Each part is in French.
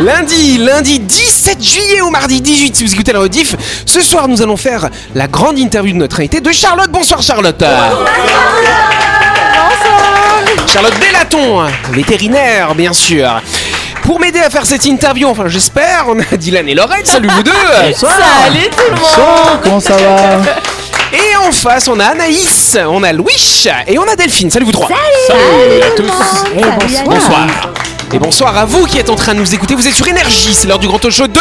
Lundi, lundi 17 juillet au mardi 18, si vous écoutez la rediff, ce soir nous allons faire la grande interview de notre invité de Charlotte. Bonsoir Charlotte. Charlotte Bellaton, vétérinaire bien sûr. Pour m'aider à faire cette interview, enfin j'espère, on a Dylan et Laurette, salut vous deux. Salut tout le monde. Bonsoir, comment ça va Et en face, on a Anaïs, on a Louis et on a Delphine, salut vous trois. Salut. À tous. bonsoir. Et bonsoir à vous qui êtes en train de nous écouter, vous êtes sur Énergie, c'est l'heure du grand talk show de...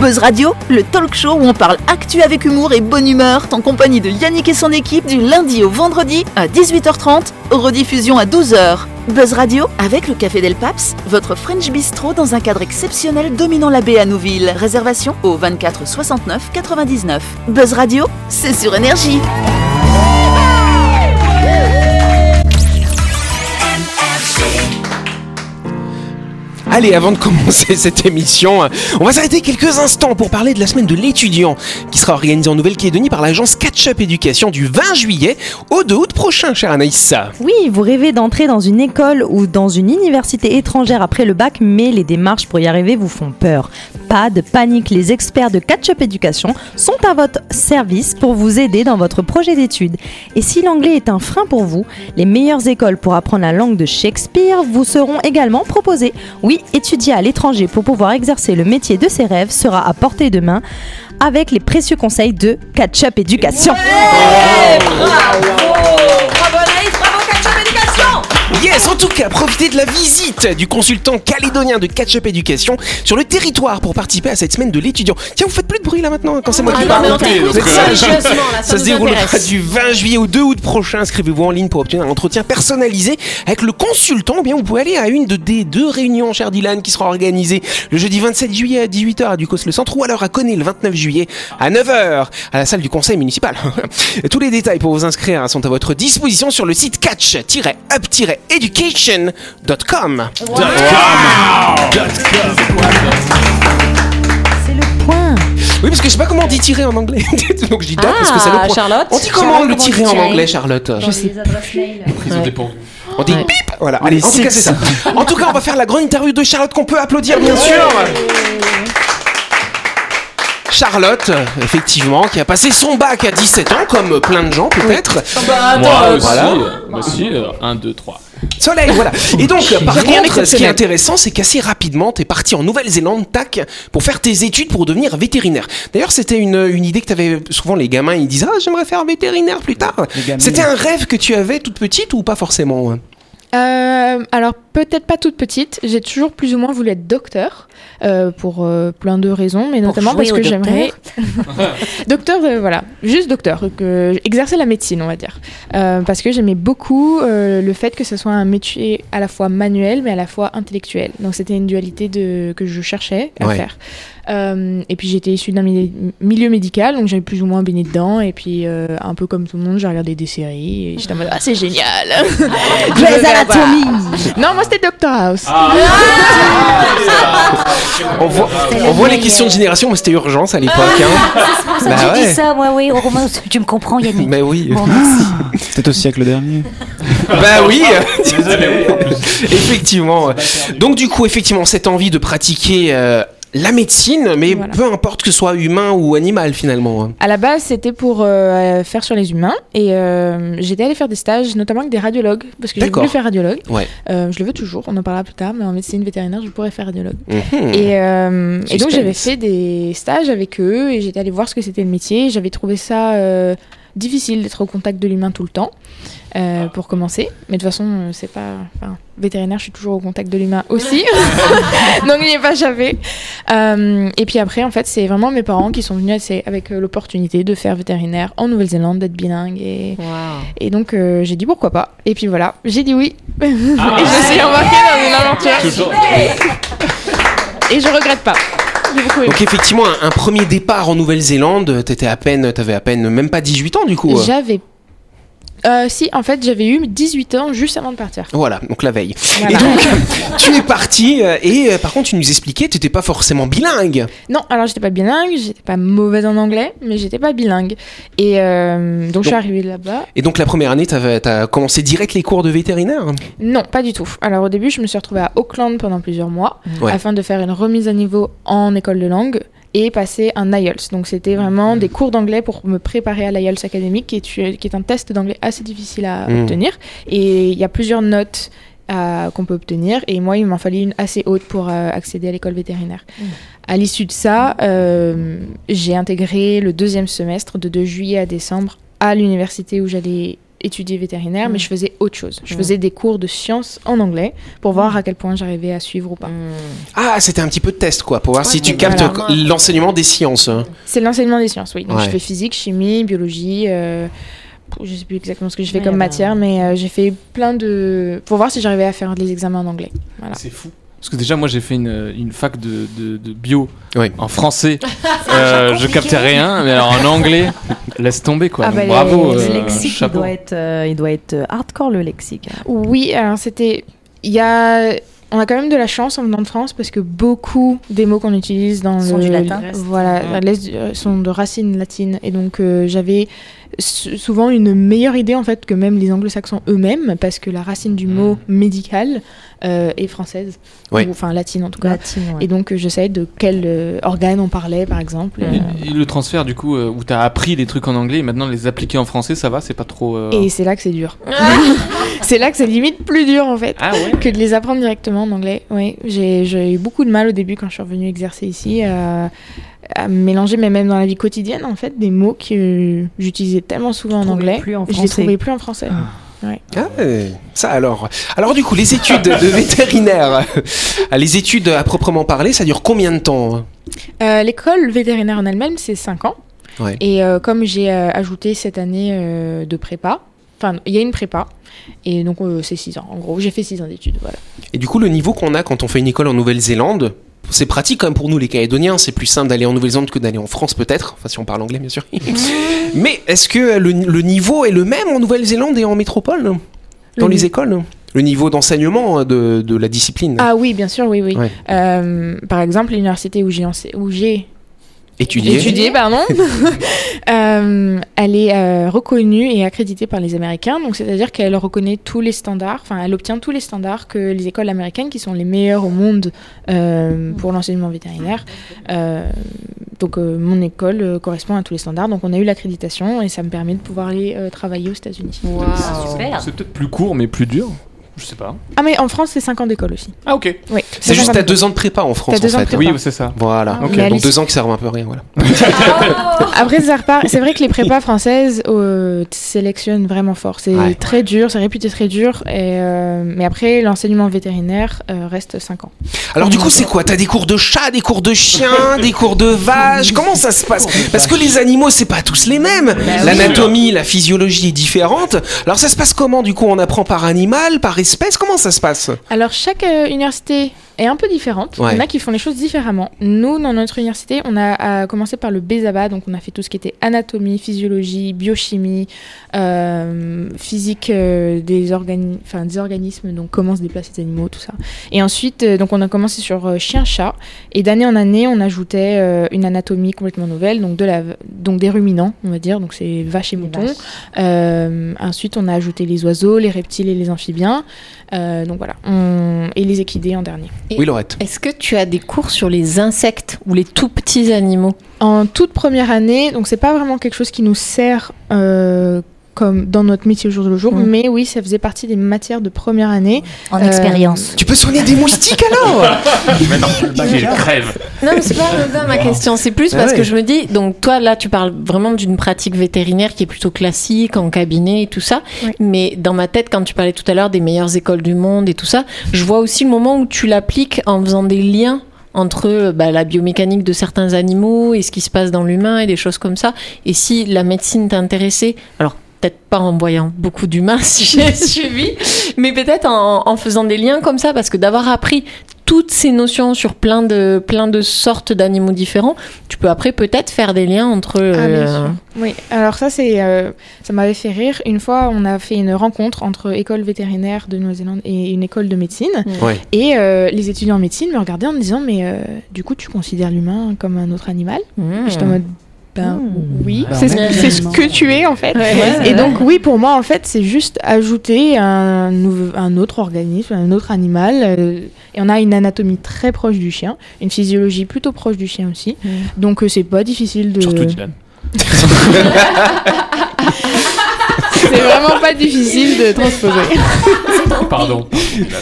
Buzz Radio, le talk show où on parle actu avec humour et bonne humeur, en compagnie de Yannick et son équipe du lundi au vendredi à 18h30, rediffusion à 12h. Buzz Radio avec le Café Del Paps, votre French Bistro dans un cadre exceptionnel dominant la baie à Nouville. Réservation au 24 69 99. Buzz Radio, c'est sur énergie. Allez, avant de commencer cette émission, on va s'arrêter quelques instants pour parler de la semaine de l'étudiant qui sera organisée en Nouvelle-Calédonie par l'agence Catch-up Éducation du 20 juillet au 2 août prochain, chère Anaïs. Oui, vous rêvez d'entrer dans une école ou dans une université étrangère après le bac, mais les démarches pour y arriver vous font peur. Pas de panique, les experts de Catch-up Éducation sont à votre service pour vous aider dans votre projet d'études. Et si l'anglais est un frein pour vous, les meilleures écoles pour apprendre la langue de Shakespeare vous seront également proposées. Oui, étudier à l'étranger pour pouvoir exercer le métier de ses rêves sera à portée de main avec les précieux conseils de Catch-up Éducation. Yes, en tout cas, profitez de la visite du consultant calédonien de Catch-up Éducation sur le territoire pour participer à cette semaine de l'étudiant. Tiens, vous faites plus de bruit là maintenant quand c'est moi qui Ah, parle. religieusement, là, ça se déroulera du 20 juillet au 2 août prochain. Inscrivez-vous en ligne pour obtenir un entretien personnalisé avec le consultant. Ou bien vous pouvez aller à une de des deux réunions, cher Dylan, qui sera organisée le jeudi 27 juillet à 18h à Ducos le Centre ou alors à Connay le 29 juillet à 9h à la salle du conseil municipal. Tous les détails pour vous inscrire sont à votre disposition sur le site catch-up-education.com. C'est le point. Oui, parce que je sais pas comment on dit tirer en anglais. Donc je dis dot parce que c'est le Ah, point. Charlotte. On dit comment Charlotte, le tirer en anglais, Charlotte Je sais. Les adresses mail. Ouais. On dit Ouais. bip Voilà, allez, en tout cas, c'est ça. En tout cas, on va faire la grande interview de Charlotte qu'on peut applaudir, bien sûr. Charlotte, effectivement, qui a passé son bac à 17 ans, comme plein de gens peut-être. Moi aussi. Voilà. Moi aussi, 1, 2, 3. Soleil, voilà. Et donc, par Rien contre, ce qui est intéressant, c'est qu'assez rapidement, t'es parti en Nouvelle-Zélande, tac, pour faire tes études pour devenir vétérinaire. D'ailleurs, c'était une, une idée que t'avais, souvent les gamins, ils disent, ah, j'aimerais faire vétérinaire plus tard. C'était un rêve que tu avais toute petite ou pas forcément hein? Euh, alors peut-être pas toute petite, j'ai toujours plus ou moins voulu être docteur euh, pour euh, plein de raisons, mais notamment parce que j'aimerais docteur, euh, voilà, juste docteur, que exercer la médecine, on va dire, Euh, parce que j'aimais beaucoup euh, le fait que ce soit un métier à la fois manuel mais à la fois intellectuel. Donc c'était une dualité de que je cherchais à Ouais. faire. Euh, et puis j'étais issue d'un mili- milieu médical, donc j'avais plus ou moins baigné dedans. Et puis euh, un peu comme tout le monde, j'ai regardé des séries et j'étais en mode ah c'est génial. Grey's Anatomy. non, moi c'était Doctor House. On voit, on voit les questions de génération, mais c'était urgence à l'époque. hein. C'est pour ça que Bah j'ai ouais. dit ça, moi, oui. Romain, tu me comprends, Yannick. Bah oui. Bon, merci. Au siècle dernier. Bah oui. effectivement. Donc du coup, effectivement, cette envie de pratiquer euh, la médecine, mais Voilà. peu importe que ce soit humain ou animal finalement. hein. À la base, c'était pour euh, faire sur les humains et euh, j'étais allée faire des stages, notamment avec des radiologues, parce que j'ai voulu faire radiologue. Ouais. Euh, je le veux toujours, on en parlera plus tard, mais en médecine vétérinaire, je pourrais faire radiologue. Mhm. Et, et donc j'avais fait des stages avec eux et j'étais allée voir ce que c'était le métier. J'avais trouvé ça difficile d'être au contact de l'humain tout le temps. euh, pour commencer, mais de toute façon, euh, c'est pas. Enfin, vétérinaire, je suis toujours au contact de l'humain aussi, donc il n'y est pas échappé. Euh, et puis après, en fait, c'est vraiment mes parents qui sont venus avec euh, l'opportunité de faire vétérinaire en Nouvelle-Zélande, d'être bilingue. Et, et donc, euh, j'ai dit pourquoi pas. Et puis voilà, j'ai dit oui. et je suis embarquée dans une aventure. Et je regrette pas. J'ai beaucoup aimé. Donc effectivement, un, un premier départ en Nouvelle-Zélande, t'étais à peine, t'avais à peine même pas 18 ans du coup. euh. J'avais Euh, si, en fait, j'avais eu 18 ans juste avant de partir. Voilà, donc la veille. Voilà. Et donc, tu es parti euh, et euh, par contre, tu nous expliquais, tu n'étais pas forcément bilingue. Non, alors j'étais pas bilingue, j'étais pas mauvaise en anglais, mais j'étais pas bilingue. Et euh, donc, je suis arrivée là-bas. Et donc la première année, tu as commencé direct les cours de vétérinaire? Non, pas du tout. Alors au début, je me suis retrouvée à Auckland pendant plusieurs mois Ouais. afin de faire une remise à niveau en école de langue et passer un IELTS. Donc c'était vraiment des cours d'anglais pour me préparer à l'IELTS académique, qui est, qui est un test d'anglais assez difficile à Mm. obtenir. Et il y a plusieurs notes à- qu'on peut obtenir. Et moi, il m'en fallait une assez haute pour euh, accéder à l'école vétérinaire. À l'issue de ça, euh, j'ai intégré le deuxième semestre de, de juillet à décembre à l'université où j'allais étudier vétérinaire, mais je faisais autre chose. Je Mm. faisais des cours de sciences en anglais pour voir à quel point j'arrivais à suivre ou pas. Ah, c'était un petit peu de test quoi, pour voir si tu captes l'enseignement des sciences. hein. C'est l'enseignement des sciences, oui. Donc Ouais. je fais physique, chimie, biologie. Euh, je sais plus exactement ce que je fais Ouais, comme bah, matière, mais euh, j'ai fait plein de. pour voir si j'arrivais à faire des examens en anglais. Voilà. C'est fou. Parce que déjà, moi, j'ai fait une, une fac de, de, de bio Ouais. en français. Euh, je captais rien, mais alors en anglais, laisse tomber quoi. Ah Donc, bah, bravo. les- le euh, lexique, il chapeau. doit, être, euh, il doit être euh, hardcore, le lexique. Oui, alors c'était. Il y a. On a quand même de la chance en venant de France parce que beaucoup des mots qu'on utilise dans Sont le du latin. voilà sont de racines latines et donc euh, j'avais souvent une meilleure idée en fait que même les anglo-saxons eux-mêmes parce que la racine du mot médical euh, est française Ouais. ou enfin latine en tout cas Latine, ouais. et donc euh, je savais de quel euh, organe on parlait par exemple Et, euh, et le transfert, du coup, euh, où t'as appris des trucs en anglais et maintenant les appliquer en français, ça va, c'est pas trop. euh, et c'est là que c'est dur c'est là que c'est limite plus dur en fait Ah ouais que de les apprendre directement en anglais. Oui, j'ai j'ai eu beaucoup de mal au début quand je suis revenue exercer ici à, mélanger, mais même dans la vie quotidienne, en fait, des mots que j'utilisais tellement souvent en trouvais anglais, plus en je les trouvais plus en français. Ah, ça alors. Alors du coup, les études de vétérinaire, euh, les études à proprement parler, ça dure combien de temps hein? Euh, L'école vétérinaire en elle-même, c'est 5 ans. Ouais. Et euh, comme j'ai euh, ajouté cette année euh, de prépa, enfin, il y a une prépa, et donc euh, c'est 6 ans. En gros, j'ai fait 6 ans d'études, voilà. Et du coup, le niveau qu'on a quand on fait une école en Nouvelle-Zélande, c'est pratique quand même pour nous les Calédoniens. C'est plus simple d'aller en Nouvelle-Zélande que d'aller en France peut-être. Enfin, si on parle anglais, bien sûr. Mais est-ce que le, le niveau est le même en Nouvelle-Zélande et en métropole? Dans Le les écoles? Le niveau d'enseignement hein, de, de la discipline? Ah oui, bien sûr, oui, oui. Ouais. Euh, par exemple, l'université où j'ai Étudier étudiée, pardon, euh, elle est euh, reconnue et accréditée par les Américains. Donc, c'est-à-dire qu'elle reconnaît tous les standards, enfin, elle obtient tous les standards que les écoles américaines, qui sont les meilleures au monde euh, pour l'enseignement vétérinaire. Euh, donc, euh, mon école euh, correspond à tous les standards. Donc, on a eu l'accréditation et ça me permet de pouvoir aller euh, travailler aux États-Unis. Super. C'est peut-être plus court, mais plus dur. Je sais pas. Ah, mais en France, c'est 5 ans d'école aussi. Ah ok. Oui. C'est juste à deux ans de prépa en France T'as deux en ans de fait. prépa. Oui, c'est ça. Voilà. Ah, Donc l'issue- deux ans qui servent un peu à rien. Voilà. Après, ça repart. C'est vrai que les prépas françaises euh, sélectionnent vraiment fort. C'est Ouais. très dur, c'est réputé très dur. Et, euh, mais après, l'enseignement vétérinaire euh, reste 5 ans. Alors du coup, c'est quoi? T'as des cours de chat, des cours de chien, des cours de vaches? Comment ça se passe? Parce que les animaux, c'est pas tous les mêmes. L'anatomie, la physiologie est différente. Alors ça se passe comment Du coup, on apprend par animal, par espèce Comment ça se passe Alors, chaque euh, université est un peu différente. Ouais. Il y en a qui font les choses différemment. Nous, dans notre université, on a, euh, commencé par le BESABA. Donc, on a fait tout ce qui était anatomie, physiologie, biochimie, euh, physique euh, des, organi- enfin, des organismes, donc comment se déplacent les animaux, tout ça. Et ensuite, euh, donc, on a commencé sur euh, chien-chat. Et d'année en année, on ajoutait euh, une anatomie complètement nouvelle, donc, de la, donc des ruminants, on va dire. Donc, c'est vaches et moutons. Euh, ensuite, on a ajouté les oiseaux, les reptiles et les amphibiens. Euh, donc voilà, On- et les équidés en dernier. Et- Oui, Laurette. Est-ce que tu as des cours sur les insectes ou les tout petits animaux? En toute première année, donc c'est pas vraiment quelque chose qui nous sert euh, comme dans notre métier au jour le jour, mais oui, ça faisait partie des matières de première année. En Euh, expérience. Tu peux soigner des moustiques alors Mais non, il crève. Non, mais c'est pas anodin ma question. C'est plus Ah parce ouais. que je me dis, donc toi là, tu parles vraiment d'une pratique vétérinaire qui est plutôt classique en cabinet et tout ça. Oui. Mais dans ma tête, quand tu parlais tout à l'heure des meilleures écoles du monde et tout ça, je vois aussi le moment où tu l'appliques en faisant des liens entre bah, la biomécanique de certains animaux et ce qui se passe dans l'humain et des choses comme ça. Et si la médecine t'intéressait, alors peut-être pas en voyant beaucoup d'humains si j'ai suivi, mais peut-être en, en faisant des liens comme ça, parce que d'avoir appris toutes ces notions sur plein de, plein de sortes d'animaux différents, tu peux après peut-être faire des liens entre. Ah, bien euh, sûr. Oui, alors ça, c'est, euh, ça m'avait fait rire. Une fois, on a fait une rencontre entre école vétérinaire de Nouvelle-Zélande et une école de médecine. Ouais. Et euh, les étudiants en médecine me regardaient en me disant, mais euh, du coup, tu considères l'humain comme un autre animal? Hmm. J'étais en mode, ben Hmm. oui, Bah, c'est, ce, ouais. c'est ce que tu es en fait. Ouais, Et donc oui, pour moi, en fait, c'est juste ajouter un, autre organisme, un autre animal. euh, et on a une anatomie très proche du chien, une physiologie plutôt proche du chien aussi. Mm. Donc euh, c'est pas difficile de... Surtout Dylan. c'est vraiment pas difficile de transposer. Pardon.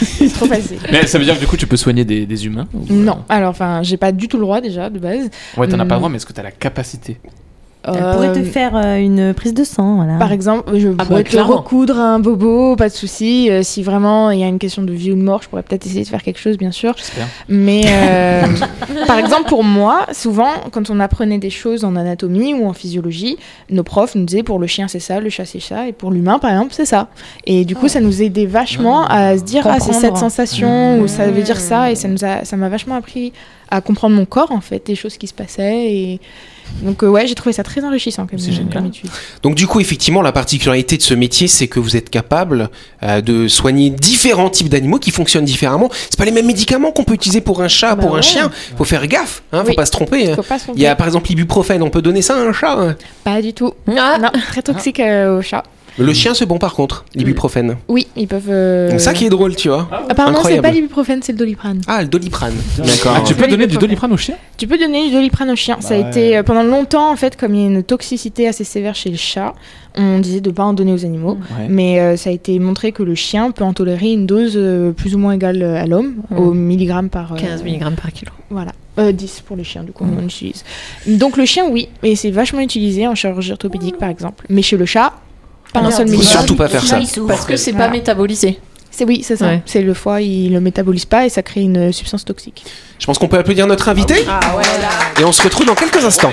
c'est trop facile. Mais ça veut dire que du coup, tu peux soigner des, des humains ou- Non, alors enfin, j'ai pas du tout le droit déjà de base. Ouais, t'en as pas Mm. le droit, mais est-ce que t'as la capacité Elle pourrait te Euh, faire euh, une prise de sang, voilà. Par exemple, je bah, pourrais te clairement. recoudre un bobo, pas de souci. Euh, si vraiment il y a une question de vie ou de mort, je pourrais peut-être essayer de faire quelque chose, bien sûr. J'espère. Mais euh, par exemple, pour moi, souvent, quand on apprenait des choses en anatomie ou en physiologie, nos profs nous disaient pour le chien c'est ça, le chat c'est ça, et pour l'humain par exemple c'est ça. Et du coup, ça nous aidait vachement à se dire ah c'est cette sensation ou ça veut dire ça, et ça nous a, ça m'a vachement appris à comprendre mon corps en fait, les choses qui se passaient et donc euh, ouais, j'ai trouvé ça très enrichissant comme, comme étude. Donc du coup, effectivement, la particularité de ce métier, c'est que vous êtes capable euh, de soigner différents types d'animaux qui fonctionnent différemment. C'est pas les mêmes médicaments qu'on peut utiliser pour un chat, Bah pour un chien. Faut faire gaffe, hein, faut Oui. pas se tromper. hein. Faut pas se Il y a tromper. par exemple l'ibuprofène, on peut donner ça à un chat. hein. Pas du tout. Ah, Non, très toxique euh, au chat. Le chien, c'est bon par contre, l'ibuprofène. Oui, ils peuvent. euh, C'est ça qui est drôle, tu vois. Apparemment, c'est incroyable. pas l'ibuprofène, c'est le doliprane. Ah, le doliprane. D'accord. Ah, tu peux donner du doliprane au chien Tu peux donner du doliprane au chien. ça a Bah ouais. été euh, pendant longtemps en fait, comme il y a une toxicité assez sévère chez le chat, on disait de pas en donner aux animaux. Ouais. Mais euh, ça a été montré que le chien peut en tolérer une dose euh, plus ou moins égale euh, à l'homme, Mm. au milligramme par. euh, 15 mg par kilo. Voilà. Euh, 10 pour le chien, du coup, on utilise. Donc le chien, oui, et c'est vachement utilisé en chirurgie orthopédique par exemple. Mais chez le chat, pas un seul Faut milligramme. surtout pas faire ça. Parce que c'est Voilà. pas métabolisé. C'est oui, c'est ça. Ouais. C'est le foie, il le métabolise pas et ça crée une substance toxique. Je pense qu'on peut applaudir notre invité. Ah ouais, là. Et on se retrouve dans quelques instants.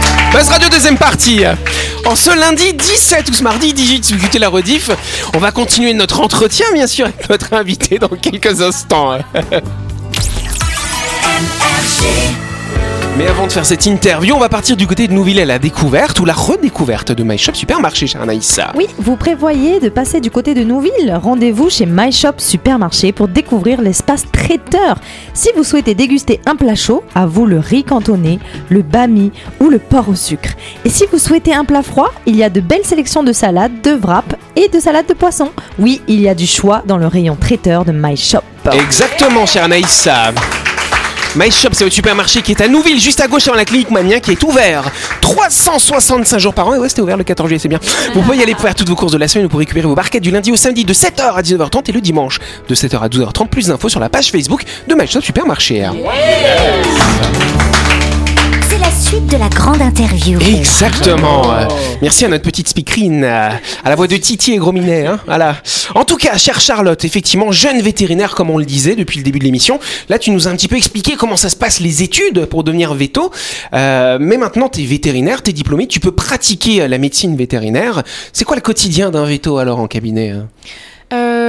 Buzz Radio deuxième partie. En ce lundi 17 ou ce mardi 18, si vous écoutez la rediff, on va continuer notre entretien bien sûr avec notre invité dans quelques instants. Mais avant de faire cette interview, on va partir du côté de Nouville à la découverte ou la redécouverte de My Shop Supermarché, cher Anaïssa. Oui, vous prévoyez de passer du côté de Nouville Rendez-vous chez My Shop Supermarché pour découvrir l'espace traiteur. Si vous souhaitez déguster un plat chaud, à vous le riz cantonné, le bami ou le porc au sucre. Et si vous souhaitez un plat froid, il y a de belles sélections de salades, de wraps et de salades de poisson. Oui, il y a du choix dans le rayon traiteur de My Shop. Exactement, cher Anaïssa. My Shop, c'est votre supermarché qui est à Nouville, juste à gauche avant la clinique Mamien, qui est ouvert 365 jours par an. Et ouais, c'était ouvert le 14 juillet, c'est bien. Vous pouvez y aller pour faire toutes vos courses de la semaine ou pour récupérer vos barquettes du lundi au samedi de 7h à 19h30 et le dimanche de 7h à 12h30. Plus d'infos sur la page Facebook de My Shop Supermarché. C'est la suite de la grande interview. Exactement. Euh, Merci à notre petite speakerine, à la voix de Titi et Gros Minet, hein. Voilà. En tout cas, chère Charlotte, effectivement, jeune vétérinaire, comme on le disait depuis le début de l'émission. Là, tu nous as un petit peu expliqué comment ça se passe les études pour devenir veto. Euh, mais maintenant, tu es vétérinaire, tu es diplômé, tu peux pratiquer la médecine vétérinaire. C'est quoi le quotidien d'un veto alors en cabinet hein?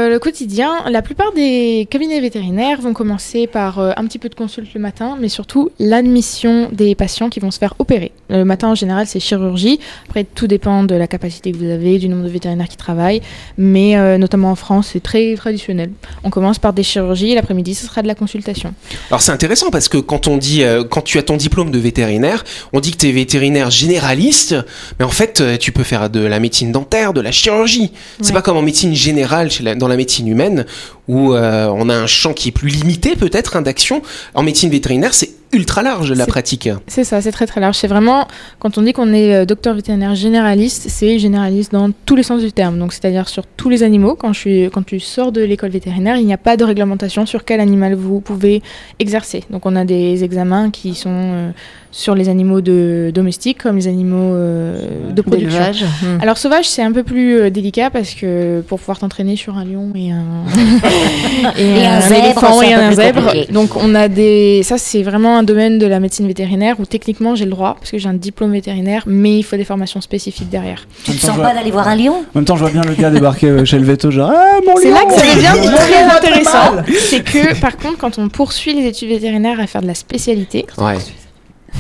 Euh, le quotidien, la plupart des cabinets vétérinaires vont commencer par euh, un petit peu de consulte le matin, mais surtout l'admission des patients qui vont se faire opérer. Le matin, en général, c'est chirurgie. Après, tout dépend de la capacité que vous avez, du nombre de vétérinaires qui travaillent, mais euh, notamment en France, c'est très traditionnel. On commence par des chirurgies, et l'après-midi, ce sera de la consultation. Alors c'est intéressant parce que quand on dit, quand tu as ton diplôme de vétérinaire, on dit que tu es vétérinaire généraliste, mais en fait tu peux faire de la médecine dentaire, de la chirurgie. C'est Ouais. pas comme en médecine générale, chez la- dans la médecine humaine, où euh, on a un champ qui est plus limité peut-être hein, d'action. En médecine vétérinaire, c'est ultra large la pratique. C'est ça, c'est très très large. C'est vraiment, quand on dit qu'on est euh, docteur vétérinaire généraliste, c'est généraliste dans tous les sens du terme. Donc, c'est-à-dire sur tous les animaux. Quand, je suis, quand tu sors de l'école vétérinaire, il n'y a pas de réglementation sur quel animal vous pouvez exercer. Donc, on a des examens qui sont euh, sur les animaux de, domestiques comme les animaux euh, de production. Hmm. Alors sauvage, c'est un peu plus euh, délicat parce que pour pouvoir t'entraîner sur un lion et un, Et un zèbre, et un zèbre, compliqué. donc on a des, ça c'est vraiment un domaine de la médecine vétérinaire où techniquement j'ai le droit parce que j'ai un diplôme vétérinaire, mais il faut des formations spécifiques derrière. Tu te sens pas d'aller voir un lion En même temps, je vois bien le gars débarquer euh, chez le veto, genre Ah, mon C'est là que ça devient très intéressant. C'est que par contre quand on poursuit les études vétérinaires à faire de la spécialité, Ouais.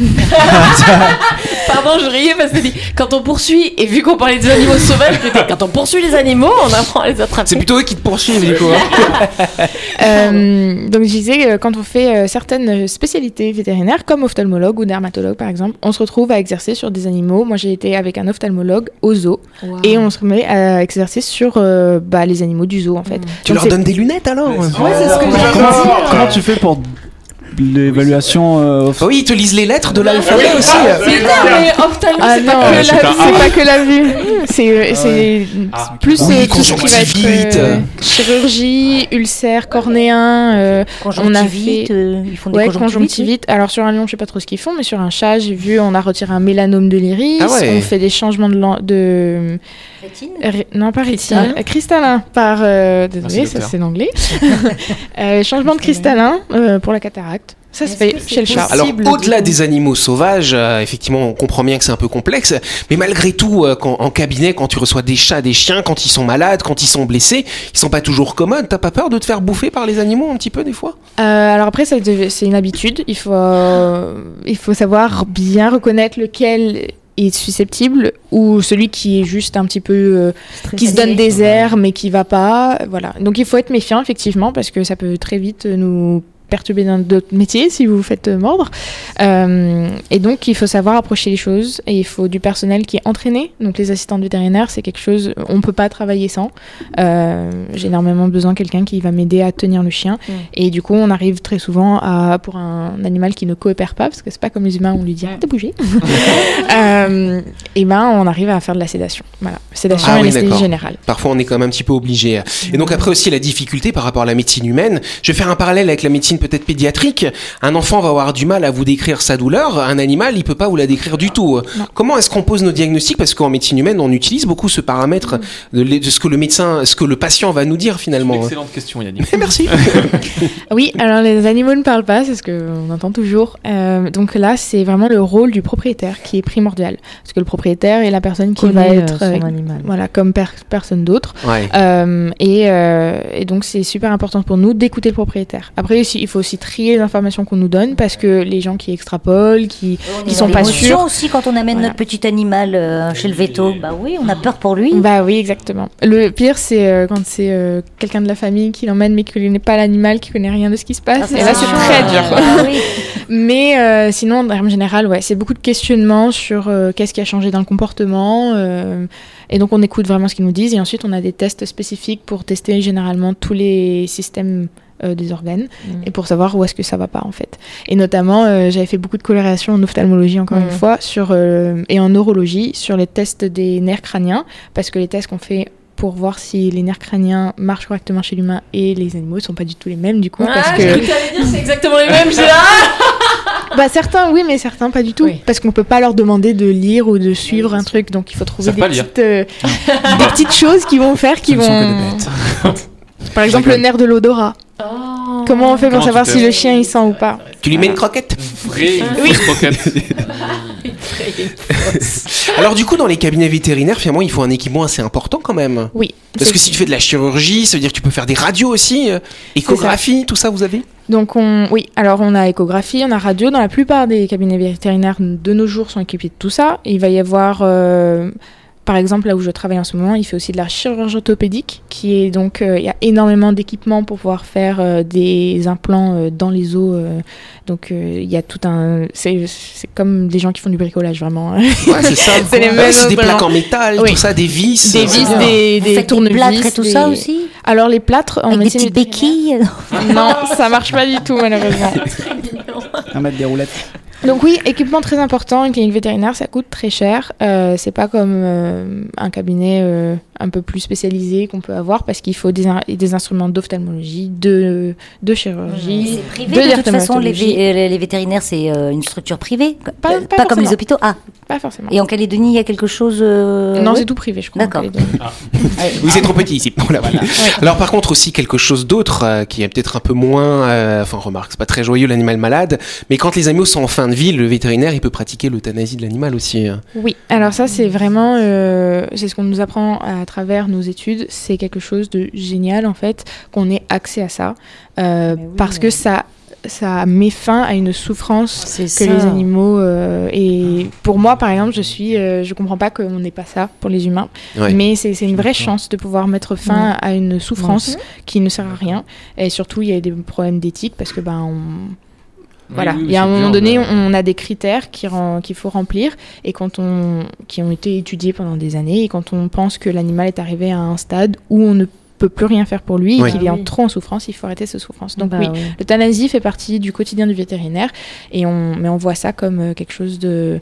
Pardon, je riais parce que quand on poursuit, et vu qu'on parlait des animaux sauvages, quand on poursuit les animaux, on apprend à les attraper. C'est plutôt eux qui te poursuivent du coup. hein. Euh, donc je disais, euh, quand on fait euh, certaines spécialités vétérinaires, comme ophtalmologue ou dermatologue par exemple, on se retrouve à exercer sur des animaux. Moi j'ai été avec un ophtalmologue au zoo et on se remet à exercer sur euh, bah, les animaux du zoo en fait. Tu Donc, leur donnes des lunettes alors Ouais, c'est ce que dire. comment tu fais pour l'évaluation euh, off- Ah Oui, ils te lisent les lettres de l'alphabet aussi. Putain, mais ophtalmo, Ah c'est non, pas que la vue. c'est pas que la vue. C'est c'est Ah. plus Oui, euh, tout ce qui va être euh, chirurgie, ulcère cornéen. euh, Conjonctivite, euh, ils font des Ouais, conjonctivites. conjonctivite. Alors sur un lion, je sais pas trop ce qu'ils font, mais sur un chat, j'ai vu, on a retiré un mélanome de l'iris, Ah ouais. on fait des changements de, Rétine ré- non pas rétine, Cristallin. cristallin par euh, désolé, Merci, ça c'est l'anglais. Euh, changement de cristallin euh, pour la cataracte. Ça c'est chez le chat. Alors, au-delà des animaux sauvages, euh, effectivement, on comprend bien que c'est un peu complexe, mais malgré tout, euh, quand, en cabinet, quand tu reçois des chats, des chiens, quand ils sont malades, quand ils sont blessés, ils sont pas toujours commodes. T'as pas peur de te faire bouffer par les animaux un petit peu des fois? Euh, alors après, c'est une habitude. Il faut, euh, il faut savoir bien reconnaître lequel est susceptible ou celui qui est juste un petit peu euh, qui se donne des airs mais qui va pas voilà donc il faut être méfiant effectivement parce que ça peut très vite nous perturber dans d'autres métiers si vous vous faites mordre. Euh, et donc il faut savoir approcher les choses et il faut du personnel qui est entraîné. Donc les assistantes vétérinaires c'est quelque chose on peut pas travailler sans. Euh, j'ai énormément besoin de quelqu'un qui va m'aider à tenir le chien. Et du coup on arrive très souvent à pour un animal qui ne coopère pas parce que c'est pas comme les humains on lui dit arrête de bouger. Euh, et ben on arrive à faire de la sédation. Voilà. Sédation Ah et oui, générale. Parfois, on est quand même un petit peu obligé. Et donc après aussi la difficulté par rapport à la médecine humaine. Je vais faire un parallèle avec la médecine peut-être pédiatrique. Un enfant va avoir du mal à vous décrire sa douleur. Un animal, il peut pas vous la décrire du tout. Non. Comment est-ce qu'on pose nos diagnostics? Parce qu'en médecine humaine, on utilise beaucoup ce paramètre de, de ce que le médecin, ce que le patient va nous dire finalement. Excellente question, Yannick. Merci. Oui, alors les animaux ne parlent pas, c'est ce qu'on entend toujours. Euh, donc là, c'est vraiment le rôle du propriétaire qui est primordial. Parce que le propriétaire est la personne qui va être son euh, animal. voilà, comme per- personne d'autre. Ouais. Euh, et, euh, et donc, c'est super important pour nous d'écouter le propriétaire. Après, aussi, il faut aussi trier les informations qu'on nous donne parce que les gens qui extrapolent, qui. Est sont pas sûrs. aussi quand on amène Voilà. notre petit animal euh, chez le veto. Bah oui, on a peur pour lui. Bah oui, exactement. Le pire, c'est euh, quand c'est euh, quelqu'un de la famille qui l'emmène mais qui connaît pas l'animal, qui connaît rien de ce qui se passe. Ah, et là, c'est très dur. ah oui. Mais euh, sinon, en termes général, ouais, c'est beaucoup de questionnements sur euh, qu'est-ce qui a changé dans le comportement. euh, et donc, on écoute vraiment ce qu'ils nous disent. Et ensuite, on a des tests spécifiques pour tester généralement tous les systèmes euh, des organes et pour savoir où est-ce que ça va pas en fait. Et notamment, euh, j'avais fait beaucoup de coloration en ophtalmologie encore une fois sur euh, et en neurologie sur les tests des nerfs crâniens parce que les tests qu'on fait pour voir si les nerfs crâniens marchent correctement chez l'humain et les animaux sont pas du tout les mêmes du coup parce Ah, crois que t'allais dire c'est exactement les mêmes. J'ai là. bah certains oui mais certains pas du tout Oui. parce qu'on peut pas leur demander de lire ou de suivre un truc donc il faut trouver des petites, euh, des petites choses qui vont faire qui Ce ne sont que vont des bêtes. par exemple le nerf de l'odorat. Comment on fait pour Comment savoir tu si le chien il sent ou pas Tu lui mets une croquette Vraie une fausse croquette. Alors du coup, dans les cabinets vétérinaires, finalement, il faut un équipement assez important quand même. oui Parce que si tu fais de la chirurgie, ça veut dire que tu peux faire des radios aussi, euh, échographie, tout ça, vous avez Donc on, oui, alors on a échographie, on a radio. Dans la plupart des cabinets vétérinaires de nos jours sont équipés de tout ça. Il va y avoir, euh, par exemple, là où je travaille en ce moment, il fait aussi de la chirurgie orthopédique, qui est donc, euh, il y a énormément d'équipements pour pouvoir faire euh, des implants euh, dans les os. euh, donc euh, il y a tout un, c'est c'est comme des gens qui font du bricolage vraiment. Ouais, c'est ça. C'est les mêmes c'est des plaques en métal, Oui. tout ça, des vis. des vis, des, des tournevis. plâtres et tout ça aussi? Alors les plâtres en Avec des petites béquilles. Non, ça marche pas du tout malheureusement. À mettre des roulettes. Donc oui, équipement très important. Une clinique vétérinaire, ça coûte très cher. Euh, c'est pas comme euh, un cabinet euh, un peu plus spécialisé qu'on peut avoir parce qu'il faut des, in- des instruments d'ophtalmologie, de, de chirurgie. C'est privé de toute façon, les, vé- euh, les vétérinaires, c'est euh, une structure privée. Pas- pas comme les hôpitaux. Ah, Pas forcément. et en Calédonie, il y a quelque chose. euh, non, c'est tout privé, je crois. D'accord. Calédonie. Oui, c'est trop petit ici. Voilà. Alors par contre aussi quelque chose d'autre euh, qui est peut-être un peu moins, euh, enfin remarque, c'est pas très joyeux l'animal malade, mais quand les animaux sont en fin de vie, le vétérinaire il peut pratiquer l'euthanasie de l'animal aussi. hein. Oui, alors ça c'est vraiment, euh, c'est ce qu'on nous apprend à travers nos études, c'est quelque chose de génial en fait, qu'on ait accès à ça, euh, oui, parce que ça, ça met fin à une souffrance que ça. les animaux, euh, et pour moi par exemple, je suis, euh, je comprends pas qu'on n'ait pas ça pour les humains, Ouais. mais c'est c'est une vraie chance de pouvoir mettre fin Ouais. à une souffrance qui ne sert à rien, et surtout il y a des problèmes d'éthique parce que ben on voilà, Oui, oui, il y a un moment donné, bah. on a des critères qu'il faut remplir et quand on, qui ont été étudiés pendant des années et quand on pense que l'animal est arrivé à un stade où on ne peut plus rien faire pour lui Oui. et qu'il est Ah en trop en souffrance, il faut arrêter cette souffrance. Donc Bah oui, oui. l'euthanasie fait partie du quotidien du vétérinaire et on, mais on voit ça comme euh, quelque chose de,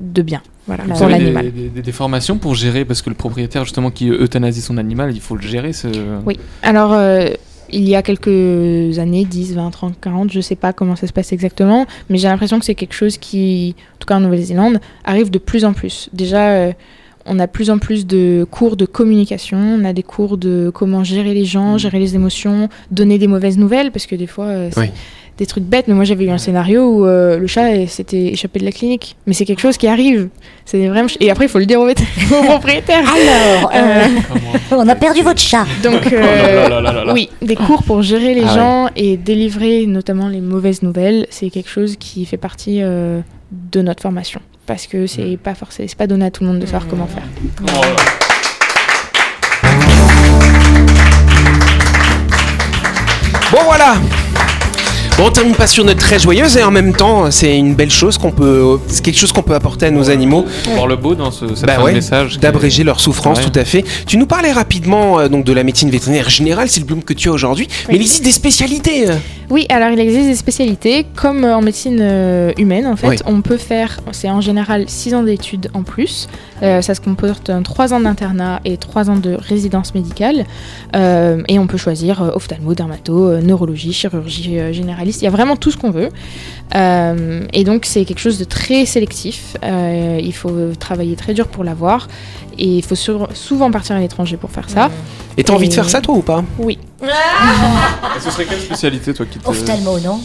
de bien, voilà, Vous pour avez des, l'animal. des- des- des formations pour gérer, parce que le propriétaire justement qui euthanasie son animal, il faut le gérer. Ce... Oui. Alors, euh, il y a quelques années, 10, 20, 30, 40, je sais pas comment ça se passe exactement, mais j'ai l'impression que c'est quelque chose qui, en tout cas en Nouvelle-Zélande, arrive de plus en plus. Déjà, euh, on a de plus en plus de cours de communication, on a des cours de comment gérer les gens, gérer les émotions, donner des mauvaises nouvelles, parce que des fois, euh, Oui. Des trucs bêtes, mais moi j'avais eu un scénario où euh, le chat euh, s'était échappé de la clinique. Mais c'est quelque chose qui arrive. C'est vraiment... ch- Et après, il faut le dire au, propriétaire. Alors, euh, Euh, on a perdu votre chat. donc, euh, Oh là là là là là. oui, des cours pour gérer les Ah ouais. gens et délivrer notamment les mauvaises nouvelles, c'est quelque chose qui fait partie euh, de notre formation. Parce que c'est pas forcément, c'est pas donné à tout le monde de savoir comment faire. Oh. Bon voilà Bon, on termine pas sur notre très joyeuse et en même temps, c'est une belle chose qu'on peut, c'est quelque chose qu'on peut apporter à nos animaux, voir le beau dans ce, cette Bah fin ouais, de message. qui est- d'abréger leur souffrance, Ouais. tout à fait. Tu nous parlais rapidement euh, donc de la médecine vétérinaire générale, c'est le bloom que tu as aujourd'hui, mais il existe des spécialités. euh. Oui, alors il existe des spécialités, comme euh, en médecine euh, humaine en fait, Oui. on peut faire, c'est en général 6 ans d'études en plus, Euh, ça se comporte en 3 ans d'internat et 3 ans de résidence médicale, Euh, et on peut choisir euh, ophtalmo, dermato, euh, neurologie, chirurgie euh, généraliste, il y a vraiment tout ce qu'on veut, Euh, et donc c'est quelque chose de très sélectif, Euh, il faut travailler très dur pour l'avoir, et il faut sur- souvent partir à l'étranger pour faire ça. Et t'as envie de faire ça toi ou pas? Oui. Et ce serait quelle spécialité toi qui te. Ophtalmo, non?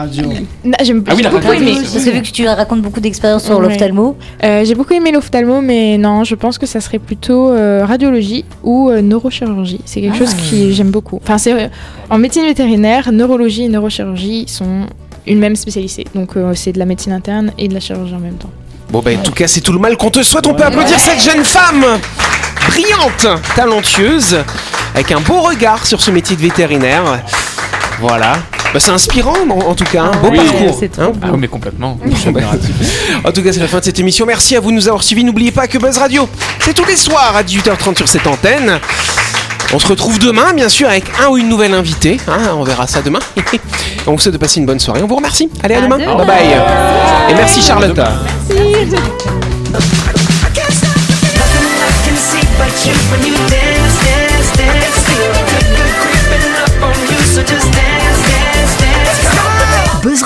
Radio. Ah oui, j'ai la beaucoup radio aimé. Parce que vu que tu racontes beaucoup d'expériences sur Ouais. l'ophtalmo, Euh, j'ai beaucoup aimé l'ophtalmo, mais non, je pense que ça serait plutôt euh, radiologie ou euh, neurochirurgie. C'est quelque Ah. chose qui j'aime beaucoup. Enfin, c'est en médecine vétérinaire, neurologie et neurochirurgie sont une même spécialité. Donc euh, c'est de la médecine interne et de la chirurgie en même temps. Bon ben en tout cas c'est tout le mal qu'on te souhaite. On peut applaudir cette jeune femme brillante, talentueuse, avec un beau regard sur ce métier de vétérinaire. Voilà. Bah, c'est inspirant en, en tout cas, un beau oui, parcours. c'est trop hein. Ah oui, mais complètement. En tout cas, c'est la fin de cette émission. Merci à vous de nous avoir suivis. N'oubliez pas que Buzz Radio, c'est tous les soirs à 18h30 sur cette antenne. On se retrouve demain, bien sûr, avec un ou une nouvelle invitée. hein, on verra ça demain. on vous souhaite de passer une bonne soirée. On vous remercie. Allez, à, À demain. demain. Bye bye. Et merci Charlotte. Buzz